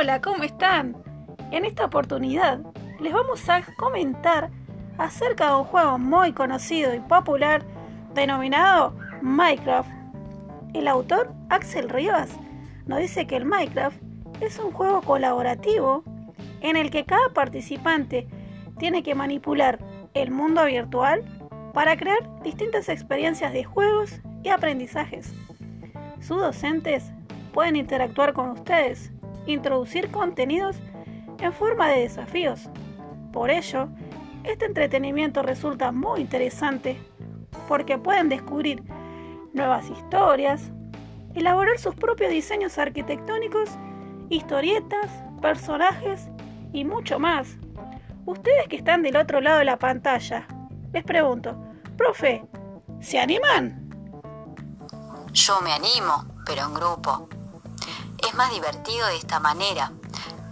Hola, ¿cómo están? En esta oportunidad les vamos a comentar acerca de un juego muy conocido y popular denominado Minecraft. El autor, Axel Rivas, nos dice que el Minecraft es un juego colaborativo en el que cada participante tiene que manipular el mundo virtual para crear distintas experiencias de juegos y aprendizajes. Sus docentes pueden interactuar con ustedes, introducir contenidos en forma de desafíos. Por ello, este entretenimiento resulta muy interesante porque pueden descubrir nuevas historias, elaborar sus propios diseños arquitectónicos, historietas, personajes y mucho más. Ustedes que están del otro lado de la pantalla, les pregunto, profe, ¿se animan? Yo me animo, pero en grupo. Más divertido de esta manera,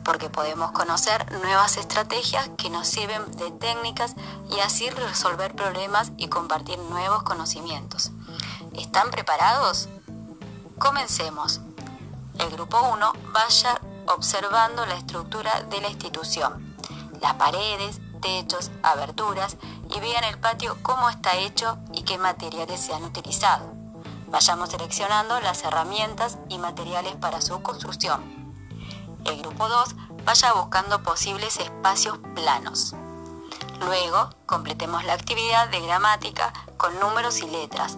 porque podemos conocer nuevas estrategias que nos sirven de técnicas y así resolver problemas y compartir nuevos conocimientos. ¿Están preparados? Comencemos. El grupo 1 vaya observando la estructura de la institución, las paredes, techos, aberturas y vean el patio cómo está hecho y qué materiales se han utilizado. Vayamos seleccionando las herramientas y materiales para su construcción. El grupo 2 vaya buscando posibles espacios planos. Luego, completemos la actividad de gramática con números y letras.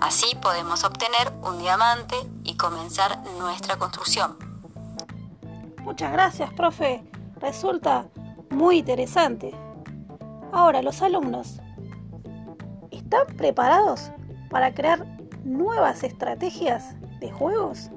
Así podemos obtener un diamante y comenzar nuestra construcción. Muchas gracias, profe. Resulta muy interesante. Ahora, los alumnos, ¿están preparados para crear nuevas estrategias de juegos?